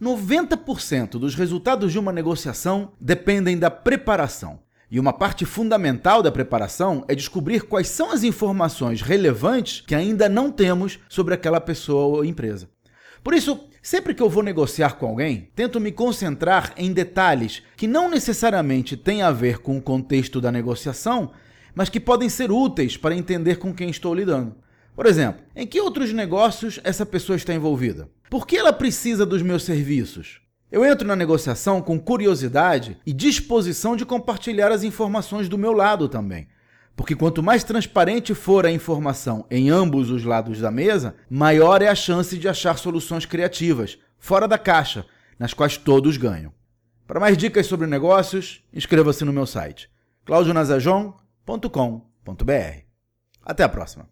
90% dos resultados de uma negociação dependem da preparação. E uma parte fundamental da preparação é descobrir quais são as informações relevantes que ainda não temos sobre aquela pessoa ou empresa. Por isso, sempre que eu vou negociar com alguém, tento me concentrar em detalhes que não necessariamente têm a ver com o contexto da negociação, mas que podem ser úteis para entender com quem estou lidando. Por exemplo, em que outros negócios essa pessoa está envolvida? Por que ela precisa dos meus serviços? Eu entro na negociação com curiosidade e disposição de compartilhar as informações do meu lado também. Porque quanto mais transparente for a informação em ambos os lados da mesa, maior é a chance de achar soluções criativas, fora da caixa, nas quais todos ganham. Para mais dicas sobre negócios, inscreva-se no meu site claudionazajon.com.br. Até a próxima!